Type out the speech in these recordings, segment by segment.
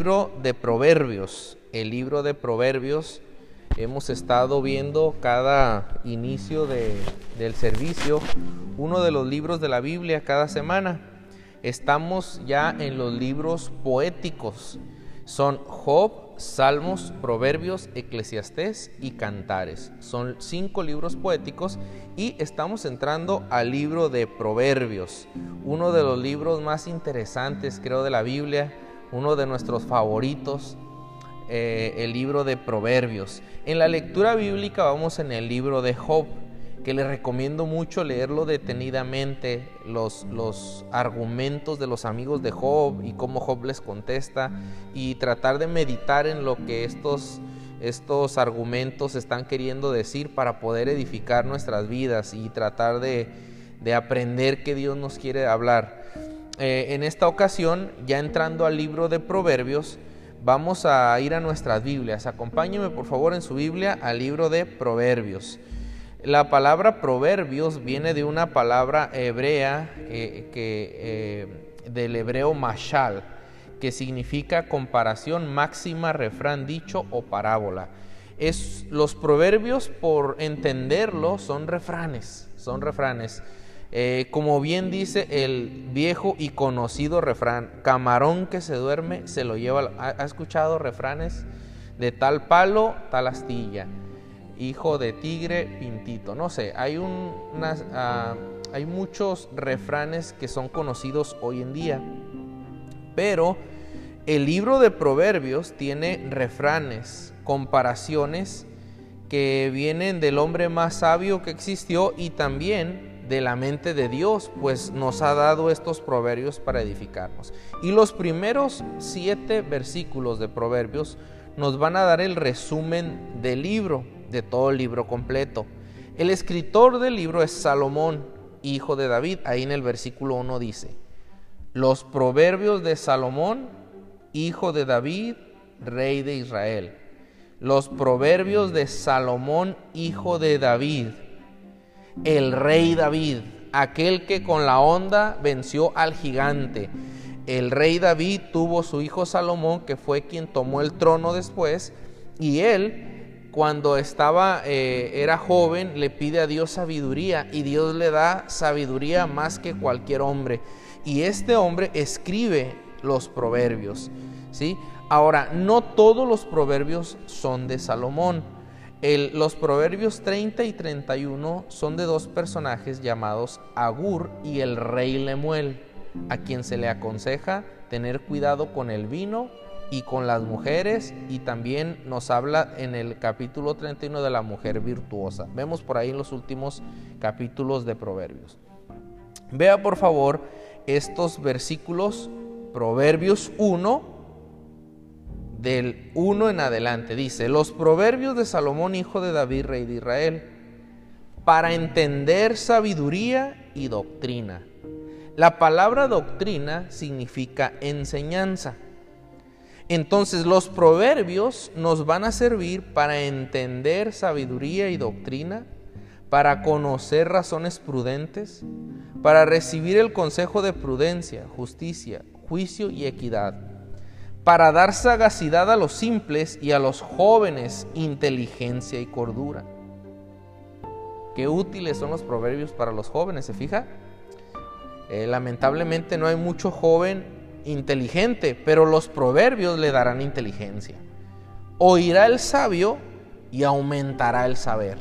libro de Proverbios. El libro de Proverbios hemos estado viendo cada inicio del servicio uno de los libros de la Biblia cada semana. Estamos ya en los libros poéticos. Son Job, Salmos, Proverbios, Eclesiastés y Cantares. Son cinco libros poéticos y estamos entrando al libro de Proverbios, uno de los libros más interesantes creo de la Biblia, uno de nuestros favoritos eh, el libro de Proverbios. En la lectura bíblica vamos en el libro de Job, que le recomiendo mucho leerlo detenidamente, los, los argumentos de los amigos de Job y cómo Job les contesta y tratar de meditar en lo que estos, estos argumentos están queriendo decir para poder edificar nuestras vidas y tratar de, aprender que Dios nos quiere hablar. Eh, en esta ocasión, ya entrando al libro de Proverbios, Vamos a ir a nuestras Biblias. Acompáñeme por favor en su Biblia al libro de Proverbios. La palabra proverbios viene de una palabra hebrea eh, del hebreo mashal, que significa comparación máxima, refrán dicho o parábola. Es, los proverbios, por entenderlo, son refranes, son refranes. Eh, como bien dice el viejo y conocido refrán, camarón que se duerme se lo lleva. ¿Ha, escuchado refranes de tal palo, tal astilla? Hijo de tigre, pintito. No sé, hay, unas, ah, hay muchos refranes que son conocidos hoy en día. Pero el libro de Proverbios tiene refranes, comparaciones que vienen del hombre más sabio que existió y también de la mente de Dios, pues nos ha dado estos proverbios para edificarnos. Y los primeros siete versículos de proverbios nos van a dar el resumen del libro, de todo el libro completo. El escritor del libro es Salomón, hijo de David. Ahí en el versículo 1 dice, los proverbios de Salomón, hijo de David, rey de Israel. Los proverbios de Salomón, hijo de David el rey David, aquel que con la onda venció al gigante. El rey David tuvo su hijo Salomón, que fue quien tomó el trono después, y él, cuando estaba, eh, era joven, le pide a Dios sabiduría, y Dios le da sabiduría más que cualquier hombre. Y este hombre escribe los proverbios, ¿sí? Ahora, no todos los proverbios son de Salomón los proverbios 30 y 31 son de dos personajes llamados Agur y el rey Lemuel, a quien se le aconseja tener cuidado con el vino y con las mujeres y también nos habla en el capítulo 31 de la mujer virtuosa. Vemos por ahí en los últimos capítulos de Proverbios. Vea por favor estos versículos, Proverbios 1, del 1 en adelante. Dice, los proverbios de Salomón, hijo de David, rey de Israel, para entender sabiduría y doctrina. La palabra doctrina significa enseñanza. Entonces los proverbios nos van a servir para entender sabiduría y doctrina, para conocer razones prudentes, para recibir el consejo de prudencia, justicia, juicio y equidad para dar sagacidad a los simples y a los jóvenes inteligencia y cordura. Qué útiles son los proverbios para los jóvenes, ¿se fija? Eh, lamentablemente no hay mucho joven inteligente, pero los proverbios le darán inteligencia. Oirá el sabio y aumentará el saber,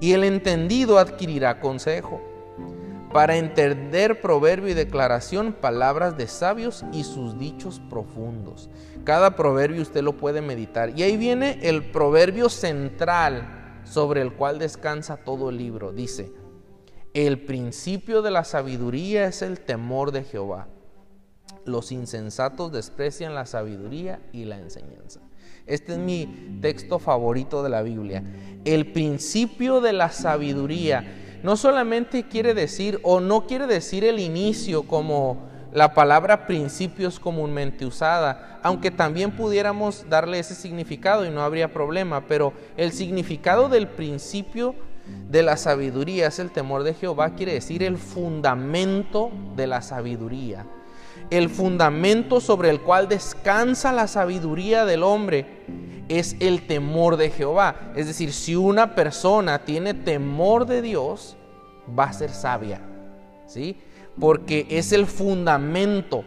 y el entendido adquirirá consejo para entender proverbio y declaración, palabras de sabios y sus dichos profundos. Cada proverbio usted lo puede meditar. Y ahí viene el proverbio central sobre el cual descansa todo el libro. Dice, el principio de la sabiduría es el temor de Jehová. Los insensatos desprecian la sabiduría y la enseñanza. Este es mi texto favorito de la Biblia. El principio de la sabiduría no solamente quiere decir o no quiere decir el inicio como la palabra principio es comúnmente usada, aunque también pudiéramos darle ese significado y no habría problema, pero el significado del principio de la sabiduría es el temor de Jehová, quiere decir el fundamento de la sabiduría. El fundamento sobre el cual descansa la sabiduría del hombre es el temor de Jehová. Es decir, si una persona tiene temor de Dios, va a ser sabia. ¿Sí? Porque es el fundamento,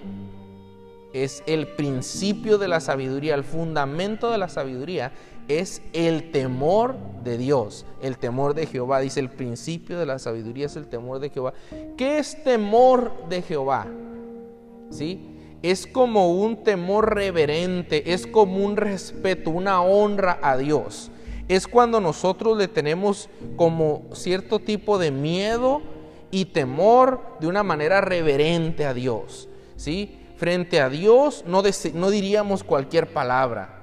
es el principio de la sabiduría, el fundamento de la sabiduría es el temor de Dios, el temor de Jehová. Dice el principio de la sabiduría es el temor de Jehová. ¿Qué es temor de Jehová? ¿Sí? Es como un temor reverente, es como un respeto, una honra a Dios. Es cuando nosotros le tenemos como cierto tipo de miedo y temor de una manera reverente a Dios. ¿Sí? Frente a Dios no, no diríamos cualquier palabra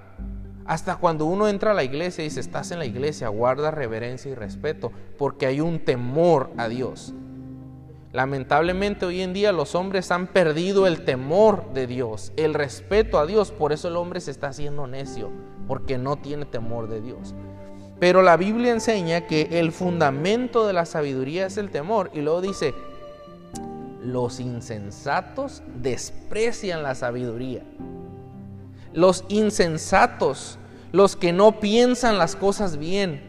hasta cuando uno entra a la iglesia y dice, estás en la iglesia, guarda reverencia y respeto, porque hay un temor a Dios. Lamentablemente hoy en día los hombres han perdido el temor de Dios, el respeto a Dios, por eso el hombre se está haciendo necio, porque no tiene temor de Dios. Pero la Biblia enseña que el fundamento de la sabiduría es el temor y luego dice, los insensatos desprecian la sabiduría. Los insensatos, los que no piensan las cosas bien,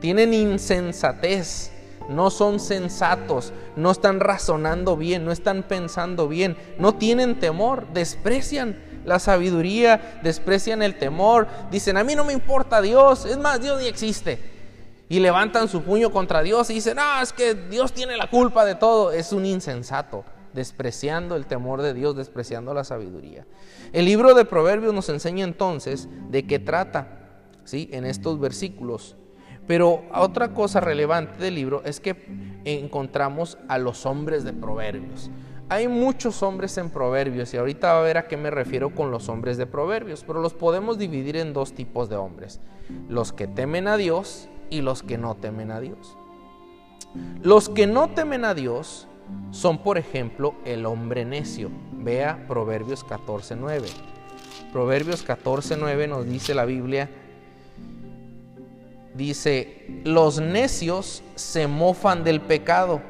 tienen insensatez, no son sensatos, no están razonando bien, no están pensando bien, no tienen temor, desprecian la sabiduría, desprecian el temor, dicen, a mí no me importa Dios, es más, Dios ni existe. Y levantan su puño contra Dios y dicen, no, es que Dios tiene la culpa de todo, es un insensato despreciando el temor de Dios, despreciando la sabiduría. El libro de Proverbios nos enseña entonces de qué trata, ¿sí? En estos versículos. Pero otra cosa relevante del libro es que encontramos a los hombres de Proverbios. Hay muchos hombres en Proverbios y ahorita va a ver a qué me refiero con los hombres de Proverbios, pero los podemos dividir en dos tipos de hombres, los que temen a Dios y los que no temen a Dios. Los que no temen a Dios son, por ejemplo, el hombre necio. Vea Proverbios 14.9. Proverbios 14.9 nos dice la Biblia, dice, los necios se mofan del pecado,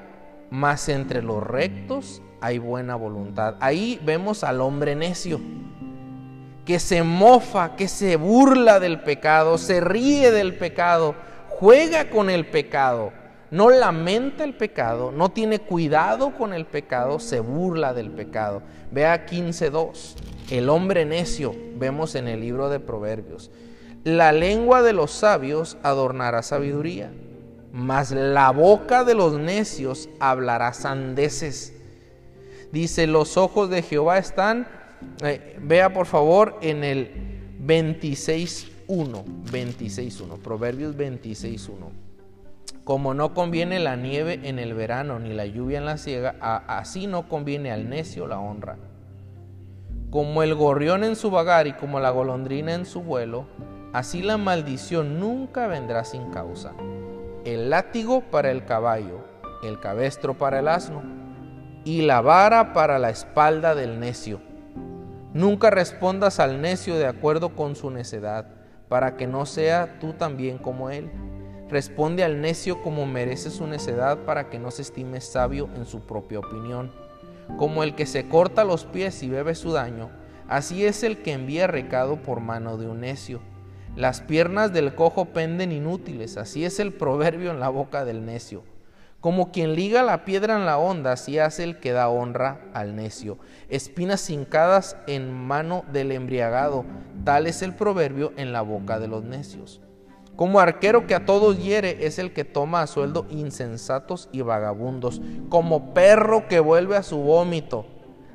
mas entre los rectos hay buena voluntad. Ahí vemos al hombre necio, que se mofa, que se burla del pecado, se ríe del pecado, juega con el pecado no lamenta el pecado, no tiene cuidado con el pecado, se burla del pecado. Vea 15.2, el hombre necio, vemos en el libro de Proverbios. La lengua de los sabios adornará sabiduría, mas la boca de los necios hablará sandeces. Dice, los ojos de Jehová están, eh, vea por favor en el 26.1, 26.1, Proverbios 26.1. Como no conviene la nieve en el verano ni la lluvia en la siega, así no conviene al necio la honra. Como el gorrión en su vagar y como la golondrina en su vuelo, así la maldición nunca vendrá sin causa. El látigo para el caballo, el cabestro para el asno y la vara para la espalda del necio. Nunca respondas al necio de acuerdo con su necedad, para que no sea tú también como él. Responde al necio como merece su necedad para que no se estime sabio en su propia opinión. Como el que se corta los pies y bebe su daño, así es el que envía recado por mano de un necio. Las piernas del cojo penden inútiles, así es el proverbio en la boca del necio. Como quien liga la piedra en la onda, así hace el que da honra al necio. Espinas hincadas en mano del embriagado, tal es el proverbio en la boca de los necios. Como arquero que a todos hiere es el que toma a sueldo insensatos y vagabundos. Como perro que vuelve a su vómito.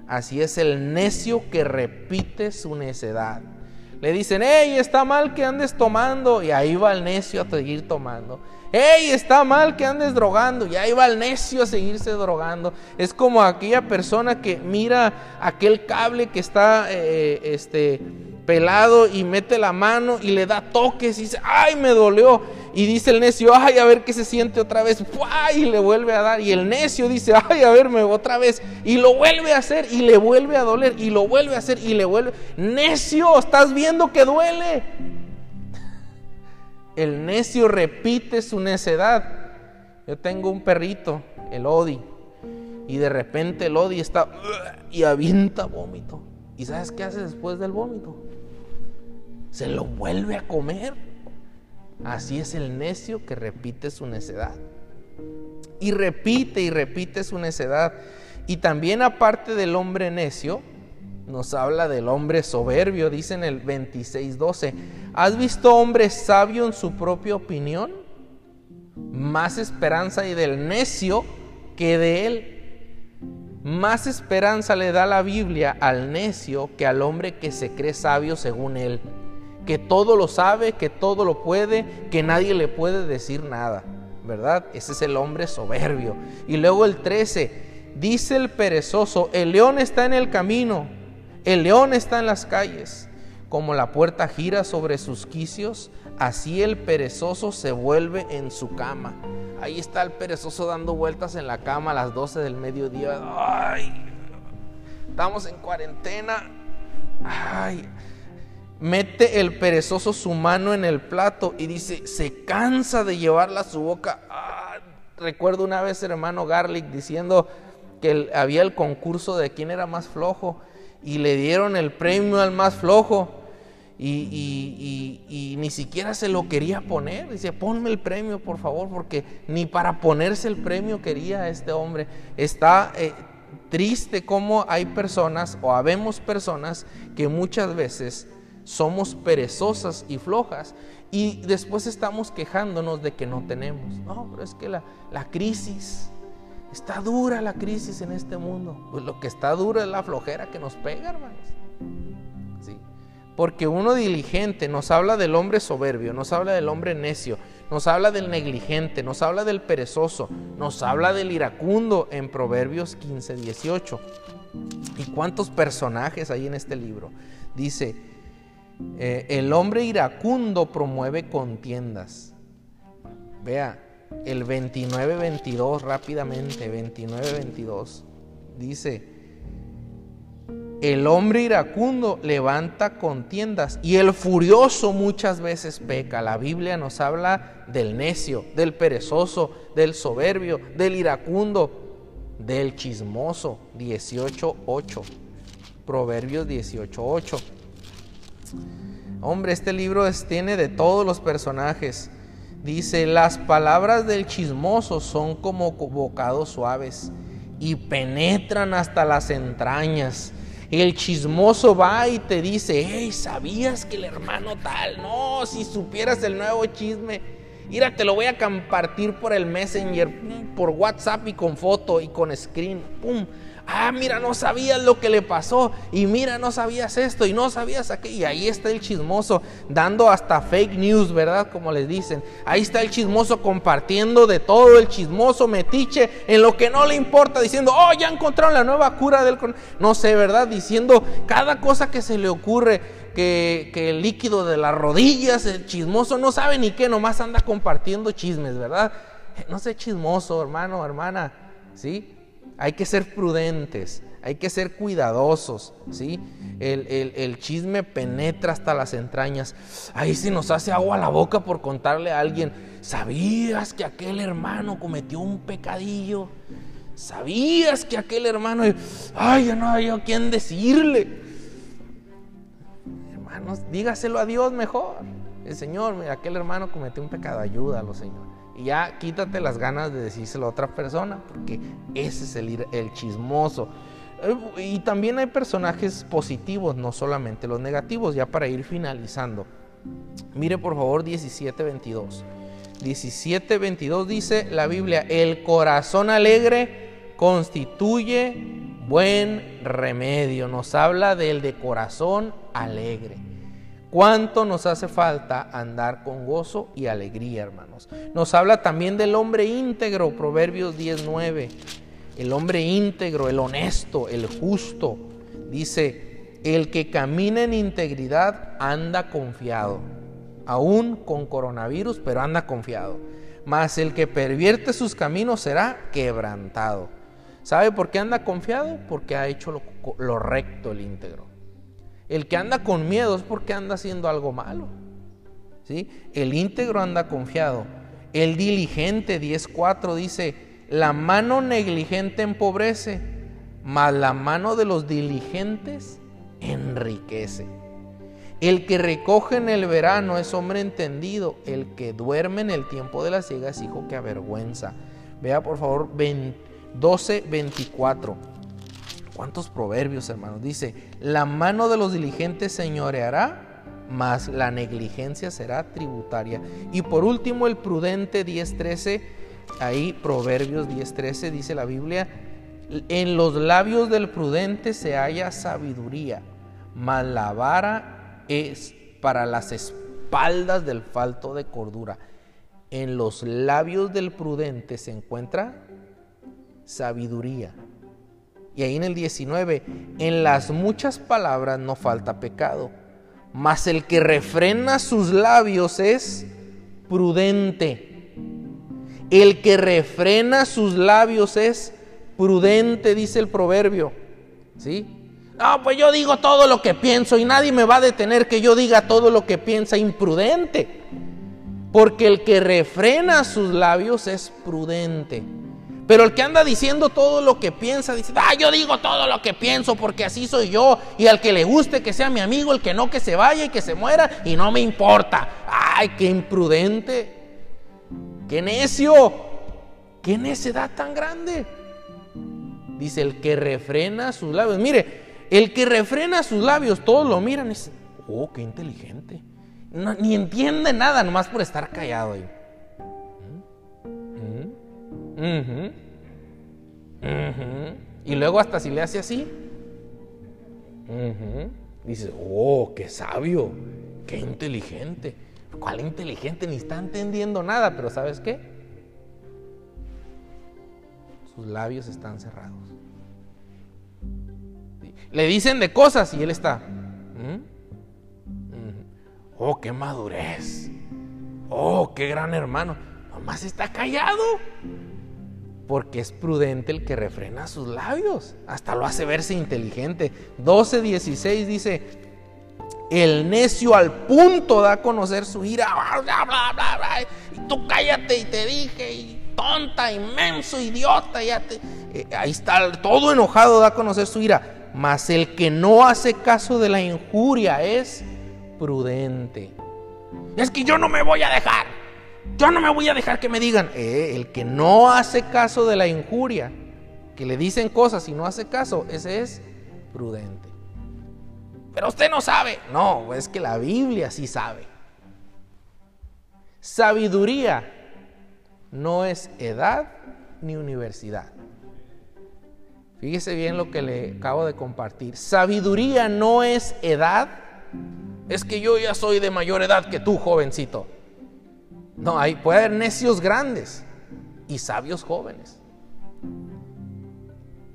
Así es el necio que repite su necedad. Le dicen, hey, está mal que andes tomando. Y ahí va el necio a seguir tomando. Hey, está mal que andes drogando. Y ahí va el necio a seguirse drogando. Es como aquella persona que mira aquel cable que está, eh, este, pelado y mete la mano y le da toques y dice, ay, me dolió. Y dice el necio, ay, a ver qué se siente otra vez. Y le vuelve a dar. Y el necio dice, ay, a verme otra vez. Y lo vuelve a hacer y le vuelve a doler. Y lo vuelve a hacer y le vuelve. Necio, estás viendo que duele. El necio repite su necedad. Yo tengo un perrito, el Odi. y de repente Lodi está y avienta vómito. ¿Y sabes qué hace después del vómito? Se lo vuelve a comer. Así es el necio que repite su necedad. Y repite y repite su necedad. Y también aparte del hombre necio, nos habla del hombre soberbio, dice en el 26.12. ¿Has visto hombre sabio en su propia opinión? Más esperanza y del necio que de él. Más esperanza le da la Biblia al necio que al hombre que se cree sabio según él. Que todo lo sabe, que todo lo puede, que nadie le puede decir nada. ¿Verdad? Ese es el hombre soberbio. Y luego el 13. Dice el perezoso, el león está en el camino el león está en las calles. Como la puerta gira sobre sus quicios, así el perezoso se vuelve en su cama. Ahí está el perezoso dando vueltas en la cama a las 12 del mediodía. Ay, estamos en cuarentena. Ay, mete el perezoso su mano en el plato y dice, se cansa de llevarla a su boca. recuerdo una vez hermano Garlic diciendo que había el concurso de quién era más flojo y le dieron el premio al más flojo. Y, ni siquiera se lo quería poner. Dice, ponme el premio, por favor, porque ni para ponerse el premio quería este hombre. Está eh, triste como hay personas o habemos personas que muchas veces somos perezosas y flojas y después estamos quejándonos de que no tenemos. No, pero es que la, la crisis, Está dura la crisis en este mundo. Pues lo que está duro es la flojera que nos pega, hermanos. Sí. Porque uno diligente nos habla del hombre soberbio, nos habla del hombre necio, nos habla del negligente, nos habla del perezoso, nos habla del iracundo en Proverbios 15, 18. ¿Y cuántos personajes hay en este libro? Dice, eh, el hombre iracundo promueve contiendas. Vea, el 29-22 rápidamente, 29-22. Dice, el hombre iracundo levanta contiendas y el furioso muchas veces peca. La Biblia nos habla del necio, del perezoso, del soberbio, del iracundo, del chismoso. 18.8. Proverbios 18.8. Hombre, este libro tiene de todos los personajes. Dice, las palabras del chismoso son como bocados suaves y penetran hasta las entrañas. El chismoso va y te dice, hey, ¿sabías que el hermano tal? No, si supieras el nuevo chisme, mira, te lo voy a compartir por el Messenger, por WhatsApp y con foto y con screen. ¡Pum! Ah, mira, no sabías lo que le pasó, y mira, no sabías esto, y no sabías aquello, y ahí está el chismoso, dando hasta fake news, ¿verdad? Como les dicen, ahí está el chismoso compartiendo de todo, el chismoso metiche, en lo que no le importa, diciendo, oh, ya encontraron la nueva cura del... No sé, ¿verdad? Diciendo cada cosa que se le ocurre, que, que, el líquido de las rodillas, el chismoso no sabe ni qué, nomás anda compartiendo chismes, ¿verdad? No sé chismoso, hermano, hermana, ¿sí? Hay que ser prudentes, hay que ser cuidadosos, ¿sí? El, chisme penetra hasta las entrañas. Ahí se nos hace agua a la boca por contarle a alguien, ¿sabías que aquel hermano cometió un pecadillo? ¿Sabías que aquel hermano, ay, ya no había quien decirle? Hermanos, dígaselo a Dios mejor. El Señor, aquel hermano cometió un pecado, ayúdalo, Señor. Y ya quítate las ganas de decírselo a otra persona, porque ese es el, el chismoso. Eh, y también hay personajes positivos, no solamente los negativos, ya para ir finalizando. Mire por favor 17.22. 17.22 dice la Biblia, el corazón alegre constituye buen remedio. Nos habla del de corazón alegre. ¿Cuánto nos hace falta andar con gozo y alegría, hermanos? Nos habla también del hombre íntegro, Proverbios 19. El hombre íntegro, el honesto, el justo. Dice, el que camina en integridad anda confiado. Aún con coronavirus, pero anda confiado. Mas el que pervierte sus caminos será quebrantado. ¿Sabe por qué anda confiado? Porque ha hecho lo, lo recto el íntegro. El que anda con miedo es porque anda haciendo algo malo. ¿sí? El íntegro anda confiado. El diligente 10.4 dice, la mano negligente empobrece, mas la mano de los diligentes enriquece. El que recoge en el verano es hombre entendido, el que duerme en el tiempo de la ciega es hijo que avergüenza. Vea por favor 12, 24. ¿Cuántos proverbios, hermanos? Dice, la mano de los diligentes señoreará, mas la negligencia será tributaria. Y por último, el prudente 10.13, ahí Proverbios 10.13 dice la Biblia, en los labios del prudente se halla sabiduría, mas la vara es para las espaldas del falto de cordura. En los labios del prudente se encuentra sabiduría. Y ahí en el 19, en las muchas palabras no falta pecado, mas el que refrena sus labios es prudente. El que refrena sus labios es prudente, dice el proverbio. ¿Sí? No, pues yo digo todo lo que pienso y nadie me va a detener que yo diga todo lo que piensa imprudente. Porque el que refrena sus labios es prudente. Pero el que anda diciendo todo lo que piensa, dice, ah, yo digo todo lo que pienso porque así soy yo. Y al que le guste que sea mi amigo, el que no que se vaya y que se muera y no me importa. Ay, qué imprudente. Qué necio. Qué necedad tan grande. Dice, el que refrena sus labios. Mire, el que refrena sus labios, todos lo miran y dicen, oh, qué inteligente. ni entiende nada nomás por estar callado ahí. Y luego hasta si le hace así, dice, oh, qué sabio, qué inteligente. ¿Cuál inteligente? Ni está entendiendo nada, pero ¿sabes qué? Sus labios están cerrados. Le dicen de cosas y él está. Oh, qué madurez. Oh, qué gran hermano. Nomás está callado porque es prudente el que refrena sus labios, hasta lo hace verse inteligente. 12.16 dice, el necio al punto da a conocer su ira, y tú cállate y te dije, y tonta, inmenso, idiota, ya te... Eh, ahí está, todo enojado da a conocer su ira, mas el que no hace caso de la injuria es prudente. Es que yo no me voy a dejar. Yo no me voy a dejar que me digan, eh, el que no hace caso de la injuria, que le dicen cosas y no hace caso, ese es prudente. Pero usted no sabe. No, es que la Biblia sí sabe. Sabiduría no es edad ni universidad. Fíjese bien lo que le acabo de compartir. Sabiduría no es edad. Es que yo ya soy de mayor edad que tú, jovencito. No, hay, puede haber necios grandes y sabios jóvenes.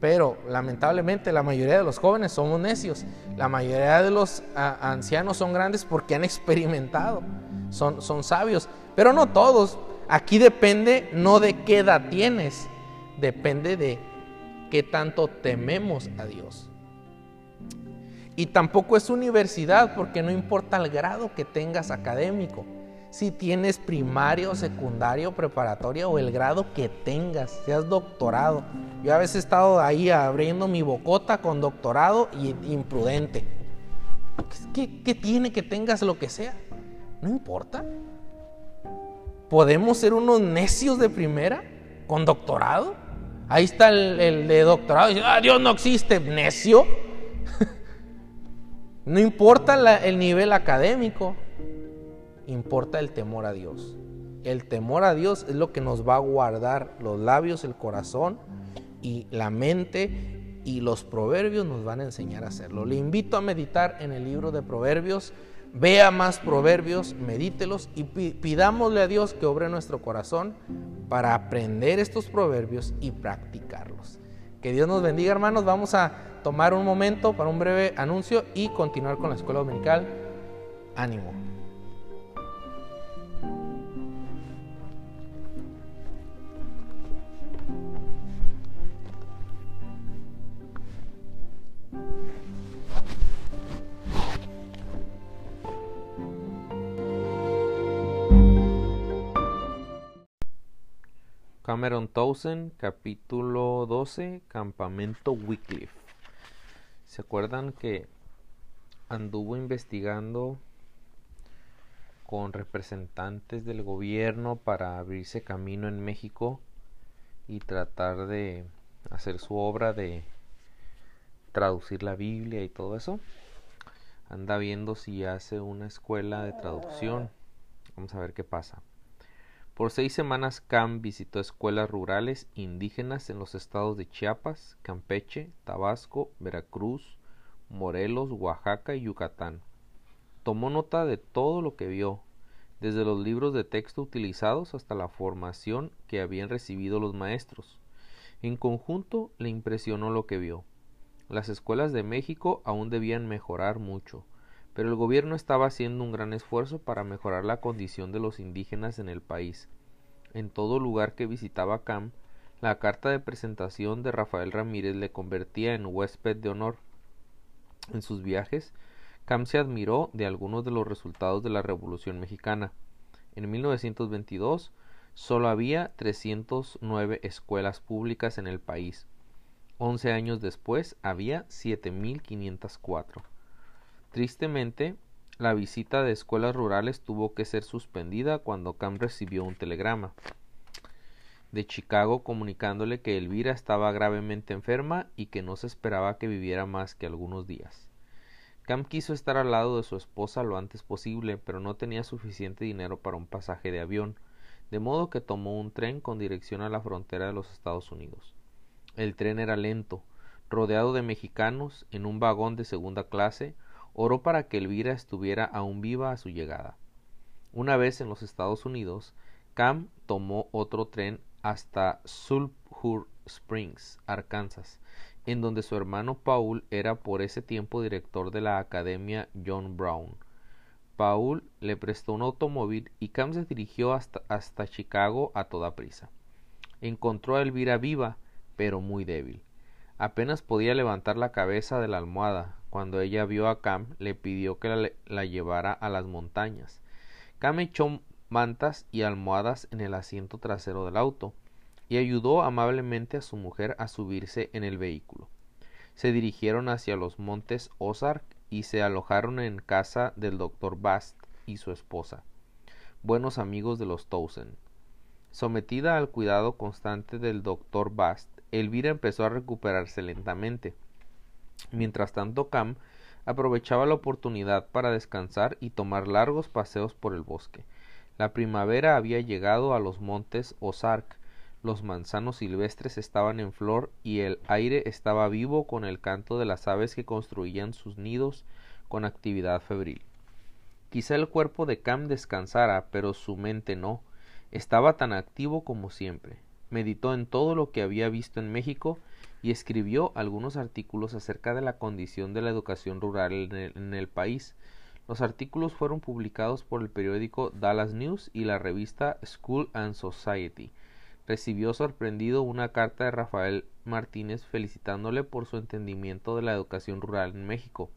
Pero lamentablemente la mayoría de los jóvenes somos necios. La mayoría de los ancianos son grandes porque han experimentado, son, son sabios. Pero no todos. Aquí depende no de qué edad tienes, depende de qué tanto tememos a Dios. Y tampoco es universidad porque no importa el grado que tengas académico si tienes primario, secundario, preparatoria o el grado que tengas, seas doctorado. Yo a veces he estado ahí abriendo mi bocota con doctorado y imprudente. ¿Qué, tiene que tengas lo que sea? No importa. ¿Podemos ser unos necios de primera con doctorado? Ahí está el, de doctorado. Dice, ah, Dios no existe, necio. no importa el nivel académico importa el temor a Dios. El temor a Dios es lo que nos va a guardar los labios, el corazón y la mente y los proverbios nos van a enseñar a hacerlo. Le invito a meditar en el libro de proverbios, vea más proverbios, medítelos y pidámosle a Dios que obre nuestro corazón para aprender estos proverbios y practicarlos. Que Dios nos bendiga hermanos, vamos a tomar un momento para un breve anuncio y continuar con la escuela dominical. Ánimo. Cameron Townsend, capítulo 12, Campamento Wycliffe. ¿Se acuerdan que anduvo investigando con representantes del gobierno para abrirse camino en México y tratar de hacer su obra de traducir la Biblia y todo eso? Anda viendo si hace una escuela de traducción. Vamos a ver qué pasa. Por seis semanas Cam visitó escuelas rurales indígenas en los estados de Chiapas, Campeche, Tabasco, Veracruz, Morelos, Oaxaca y Yucatán. Tomó nota de todo lo que vio, desde los libros de texto utilizados hasta la formación que habían recibido los maestros. En conjunto le impresionó lo que vio. Las escuelas de México aún debían mejorar mucho, pero el gobierno estaba haciendo un gran esfuerzo para mejorar la condición de los indígenas en el país. En todo lugar que visitaba Cam, la carta de presentación de Rafael Ramírez le convertía en huésped de honor. En sus viajes, Cam se admiró de algunos de los resultados de la Revolución Mexicana. En 1922 solo había 309 escuelas públicas en el país. Once años después había 7.504. Tristemente, la visita de escuelas rurales tuvo que ser suspendida cuando Cam recibió un telegrama de Chicago comunicándole que Elvira estaba gravemente enferma y que no se esperaba que viviera más que algunos días. Cam quiso estar al lado de su esposa lo antes posible, pero no tenía suficiente dinero para un pasaje de avión, de modo que tomó un tren con dirección a la frontera de los Estados Unidos. El tren era lento, rodeado de mexicanos, en un vagón de segunda clase, oró para que Elvira estuviera aún viva a su llegada. Una vez en los Estados Unidos, Cam tomó otro tren hasta Sulphur Springs, Arkansas, en donde su hermano Paul era por ese tiempo director de la Academia John Brown. Paul le prestó un automóvil y Cam se dirigió hasta, hasta Chicago a toda prisa. Encontró a Elvira viva, pero muy débil. Apenas podía levantar la cabeza de la almohada, cuando ella vio a Cam, le pidió que la, llevara a las montañas. Cam echó mantas y almohadas en el asiento trasero del auto y ayudó amablemente a su mujer a subirse en el vehículo. Se dirigieron hacia los montes Ozark y se alojaron en casa del doctor Bast y su esposa, buenos amigos de los Towson. Sometida al cuidado constante del doctor Bast, Elvira empezó a recuperarse lentamente. Mientras tanto, Cam aprovechaba la oportunidad para descansar y tomar largos paseos por el bosque. La primavera había llegado a los montes Ozark, los manzanos silvestres estaban en flor y el aire estaba vivo con el canto de las aves que construían sus nidos con actividad febril. Quizá el cuerpo de Cam descansara, pero su mente no. Estaba tan activo como siempre. Meditó en todo lo que había visto en México y escribió algunos artículos acerca de la condición de la educación rural en el, país. Los artículos fueron publicados por el periódico Dallas News y la revista School and Society. Recibió sorprendido una carta de Rafael Martínez felicitándole por su entendimiento de la educación rural en México.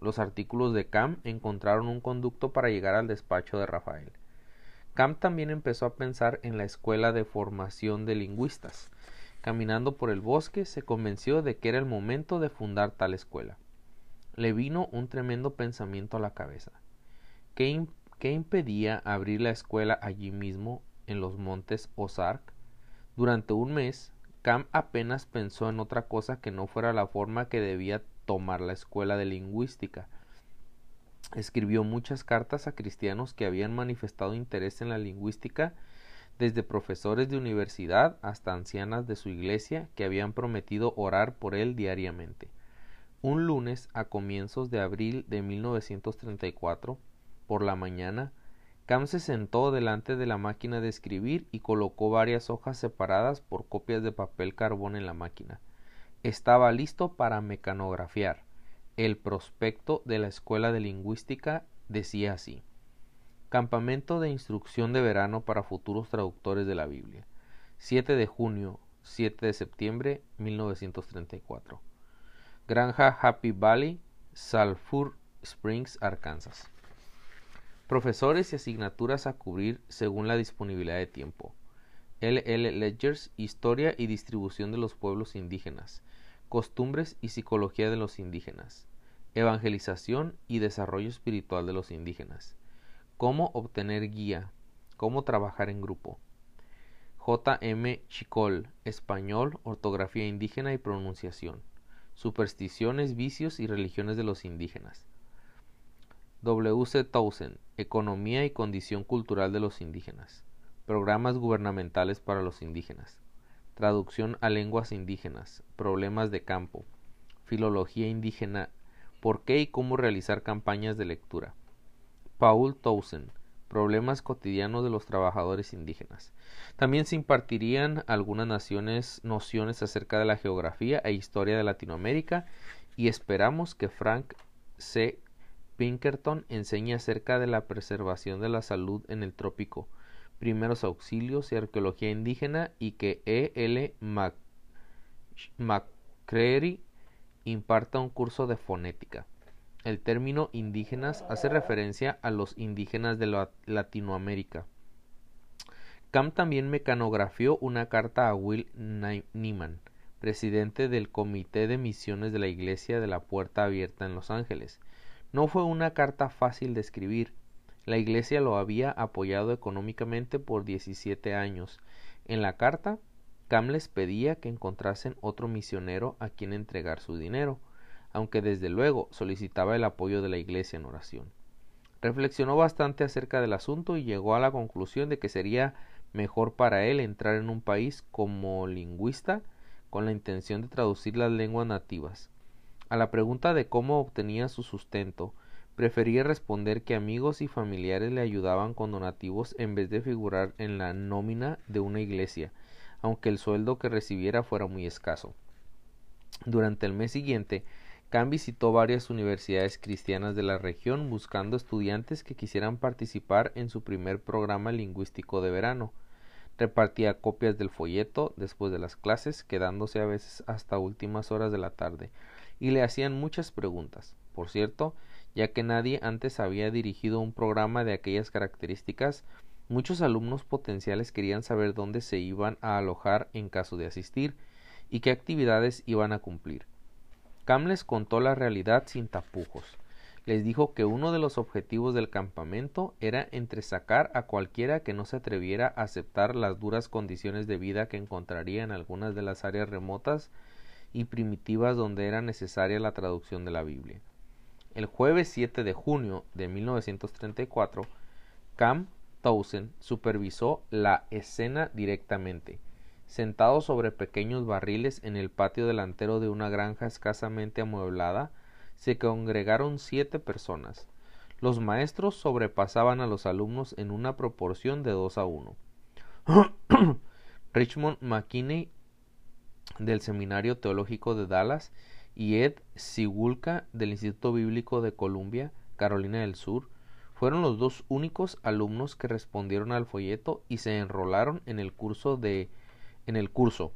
Los artículos de Cam encontraron un conducto para llegar al despacho de Rafael. Cam también empezó a pensar en la escuela de formación de lingüistas. Caminando por el bosque, se convenció de que era el momento de fundar tal escuela. Le vino un tremendo pensamiento a la cabeza. ¿Qué, impedía abrir la escuela allí mismo, en los montes Ozark? Durante un mes, Cam apenas pensó en otra cosa que no fuera la forma que debía tomar la escuela de lingüística. Escribió muchas cartas a cristianos que habían manifestado interés en la lingüística desde profesores de universidad hasta ancianas de su iglesia que habían prometido orar por él diariamente. Un lunes a comienzos de abril de 1934, por la mañana, Cam se sentó delante de la máquina de escribir y colocó varias hojas separadas por copias de papel carbón en la máquina. Estaba listo para mecanografiar. El prospecto de la Escuela de Lingüística decía así Campamento de instrucción de verano para futuros traductores de la Biblia. 7 de junio, 7 de septiembre 1934. Granja Happy Valley, Sulphur Springs, Arkansas. Profesores y asignaturas a cubrir según la disponibilidad de tiempo. L. L. Ledgers, Historia y distribución de los pueblos indígenas, Costumbres y psicología de los indígenas, Evangelización y desarrollo espiritual de los indígenas, Cómo obtener guía, Cómo trabajar en grupo. J. M. Chicol, Español, Ortografía indígena y pronunciación. Supersticiones, vicios y religiones de los indígenas. W. C. Towson, Economía y condición cultural de los indígenas. Programas gubernamentales para los indígenas. Traducción a lenguas indígenas. Problemas de campo. Filología indígena. ¿Por qué y cómo realizar campañas de lectura? Paul Towson. Problemas cotidianos de los trabajadores indígenas. También se impartirían algunas naciones nociones acerca de la geografía e historia de Latinoamérica y esperamos que Frank C. Pinkerton enseñe acerca de la preservación de la salud en el trópico, primeros auxilios y arqueología indígena y que E. L. McCreary imparta un curso de fonética. El término indígenas hace referencia a los indígenas de Latinoamérica. Cam también mecanografió una carta a Will Nieman, presidente del Comité de Misiones de la Iglesia de la Puerta Abierta en Los Ángeles. No fue una carta fácil de escribir, la Iglesia lo había apoyado económicamente por 17 años. En la carta, Cam les pedía que encontrasen otro misionero a quien entregar su dinero, aunque desde luego solicitaba el apoyo de la Iglesia en oración. Reflexionó bastante acerca del asunto y llegó a la conclusión de que sería mejor para él entrar en un país como lingüista con la intención de traducir las lenguas nativas. A la pregunta de cómo obtenía su sustento, Prefería responder que amigos y familiares le ayudaban con donativos en vez de figurar en la nómina de una iglesia, aunque el sueldo que recibiera fuera muy escaso. Durante el mes siguiente, Cam visitó varias universidades cristianas de la región buscando estudiantes que quisieran participar en su primer programa lingüístico de verano. Repartía copias del folleto después de las clases, quedándose a veces hasta últimas horas de la tarde, y le hacían muchas preguntas. Por cierto, ya que nadie antes había dirigido un programa de aquellas características, muchos alumnos potenciales querían saber dónde se iban a alojar en caso de asistir y qué actividades iban a cumplir. Cam les contó la realidad sin tapujos. Les dijo que uno de los objetivos del campamento era entresacar a cualquiera que no se atreviera a aceptar las duras condiciones de vida que encontraría en algunas de las áreas remotas y primitivas donde era necesaria la traducción de la Biblia. El jueves 7 de junio de 1934, Cam Towson supervisó la escena directamente. Sentado sobre pequeños barriles en el patio delantero de una granja escasamente amueblada, se congregaron siete personas. Los maestros sobrepasaban a los alumnos en una proporción de dos a uno. Richmond McKinney del Seminario Teológico de Dallas y Ed Sigulka del Instituto Bíblico de Columbia, Carolina del Sur, fueron los dos únicos alumnos que respondieron al folleto y se enrolaron en el curso de en el curso.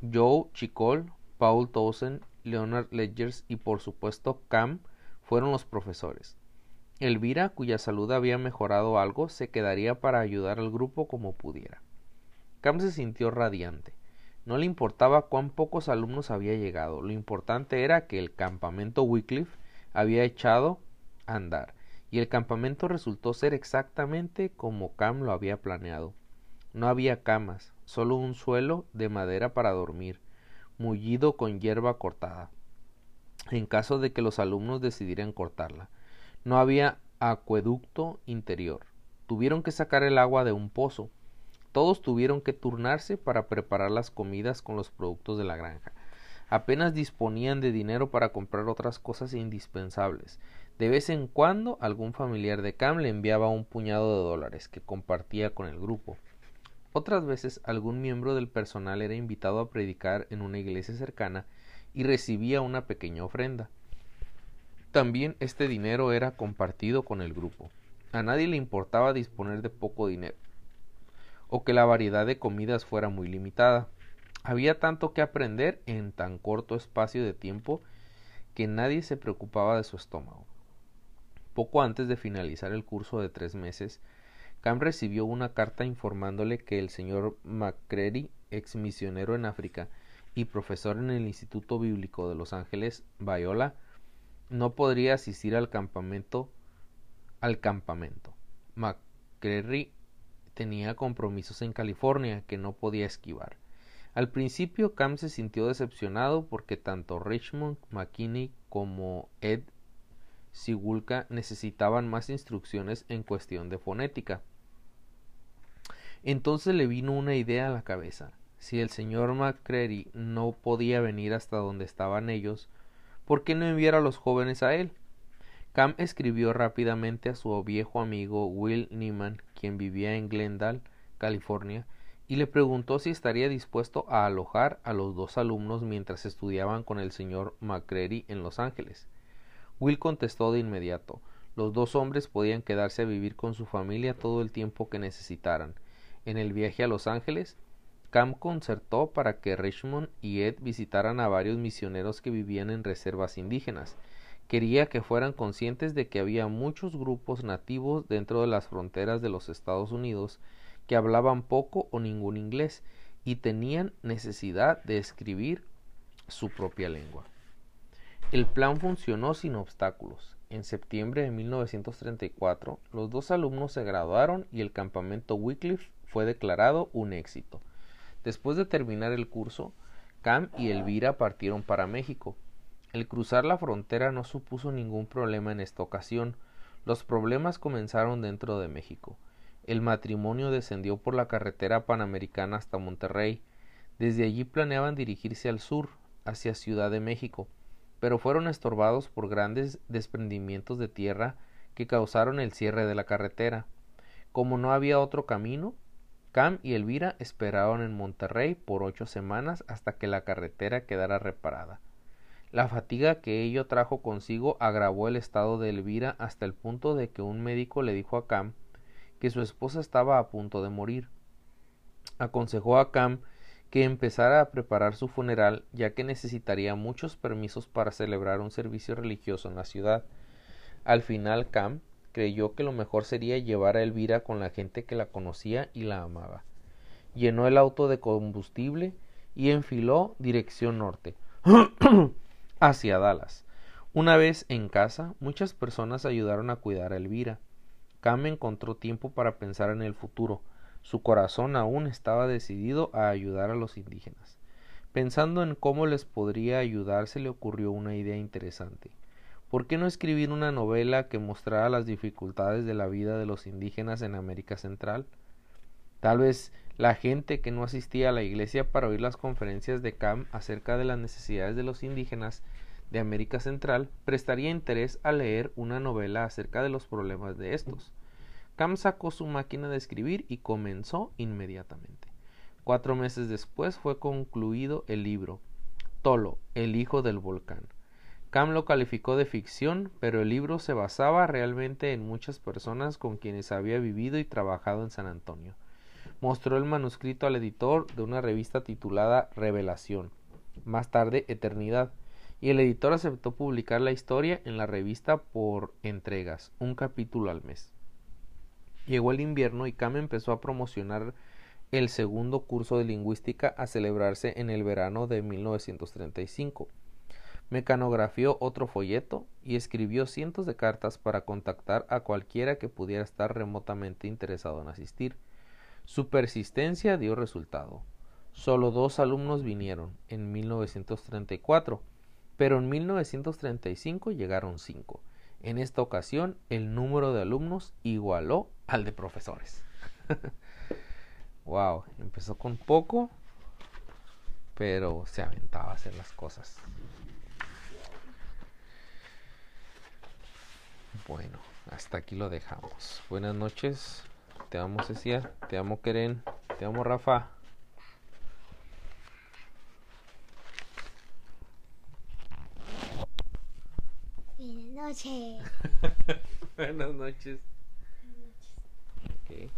Joe Chicol, Paul Towson, Leonard Ledgers y por supuesto Cam fueron los profesores. Elvira, cuya salud había mejorado algo, se quedaría para ayudar al grupo como pudiera. Cam se sintió radiante. No le importaba cuán pocos alumnos había llegado, lo importante era que el campamento Wycliffe había echado a andar, y el campamento resultó ser exactamente como Cam lo había planeado. No había camas, solo un suelo de madera para dormir, mullido con hierba cortada, en caso de que los alumnos decidieran cortarla. No había acueducto interior. Tuvieron que sacar el agua de un pozo, todos tuvieron que turnarse para preparar las comidas con los productos de la granja. Apenas disponían de dinero para comprar otras cosas indispensables. De vez en cuando algún familiar de Cam le enviaba un puñado de dólares que compartía con el grupo. Otras veces algún miembro del personal era invitado a predicar en una iglesia cercana y recibía una pequeña ofrenda. También este dinero era compartido con el grupo. A nadie le importaba disponer de poco dinero o que la variedad de comidas fuera muy limitada. Había tanto que aprender en tan corto espacio de tiempo que nadie se preocupaba de su estómago. Poco antes de finalizar el curso de tres meses, Cam recibió una carta informándole que el señor McCready, ex misionero en África y profesor en el Instituto Bíblico de Los Ángeles, Bayola, no podría asistir al campamento al campamento. McCreary tenía compromisos en California que no podía esquivar. Al principio Cam se sintió decepcionado porque tanto Richmond McKinney como Ed Sigulka necesitaban más instrucciones en cuestión de fonética. Entonces le vino una idea a la cabeza. Si el señor McCreary no podía venir hasta donde estaban ellos, ¿por qué no enviar a los jóvenes a él? Cam escribió rápidamente a su viejo amigo Will Neiman, quien vivía en Glendale, California, y le preguntó si estaría dispuesto a alojar a los dos alumnos mientras estudiaban con el señor McCreary en Los Ángeles. Will contestó de inmediato. Los dos hombres podían quedarse a vivir con su familia todo el tiempo que necesitaran. En el viaje a Los Ángeles, Cam concertó para que Richmond y Ed visitaran a varios misioneros que vivían en reservas indígenas. Quería que fueran conscientes de que había muchos grupos nativos dentro de las fronteras de los Estados Unidos que hablaban poco o ningún inglés y tenían necesidad de escribir su propia lengua. El plan funcionó sin obstáculos. En septiembre de 1934, los dos alumnos se graduaron y el campamento Wycliffe fue declarado un éxito. Después de terminar el curso, Cam y Elvira partieron para México. El cruzar la frontera no supuso ningún problema en esta ocasión. Los problemas comenzaron dentro de México. El matrimonio descendió por la carretera panamericana hasta Monterrey. Desde allí planeaban dirigirse al sur, hacia Ciudad de México pero fueron estorbados por grandes desprendimientos de tierra que causaron el cierre de la carretera. Como no había otro camino, Cam y Elvira esperaron en Monterrey por ocho semanas hasta que la carretera quedara reparada. La fatiga que ello trajo consigo agravó el estado de Elvira hasta el punto de que un médico le dijo a Cam que su esposa estaba a punto de morir. Aconsejó a Cam que empezara a preparar su funeral ya que necesitaría muchos permisos para celebrar un servicio religioso en la ciudad. Al final Cam creyó que lo mejor sería llevar a Elvira con la gente que la conocía y la amaba. Llenó el auto de combustible y enfiló dirección norte hacia Dallas. Una vez en casa, muchas personas ayudaron a cuidar a Elvira. Cam encontró tiempo para pensar en el futuro, su corazón aún estaba decidido a ayudar a los indígenas. Pensando en cómo les podría ayudar, se le ocurrió una idea interesante. ¿Por qué no escribir una novela que mostrara las dificultades de la vida de los indígenas en América Central? Tal vez la gente que no asistía a la iglesia para oír las conferencias de Cam acerca de las necesidades de los indígenas de América Central prestaría interés a leer una novela acerca de los problemas de estos. Cam sacó su máquina de escribir y comenzó inmediatamente. Cuatro meses después fue concluido el libro Tolo, el hijo del volcán. Cam lo calificó de ficción, pero el libro se basaba realmente en muchas personas con quienes había vivido y trabajado en San Antonio. Mostró el manuscrito al editor de una revista titulada Revelación, más tarde Eternidad, y el editor aceptó publicar la historia en la revista por entregas, un capítulo al mes. Llegó el invierno y Cam empezó a promocionar el segundo curso de lingüística a celebrarse en el verano de 1935. Mecanografió otro folleto y escribió cientos de cartas para contactar a cualquiera que pudiera estar remotamente interesado en asistir. Su persistencia dio resultado. Solo dos alumnos vinieron en 1934, pero en 1935 llegaron cinco. En esta ocasión, el número de alumnos igualó al de profesores. wow, empezó con poco, pero se aventaba a hacer las cosas. Bueno, hasta aquí lo dejamos. Buenas noches. Te amo Cecia, te amo Keren, te amo Rafa. Buenas noches. Buenas noches. Okay.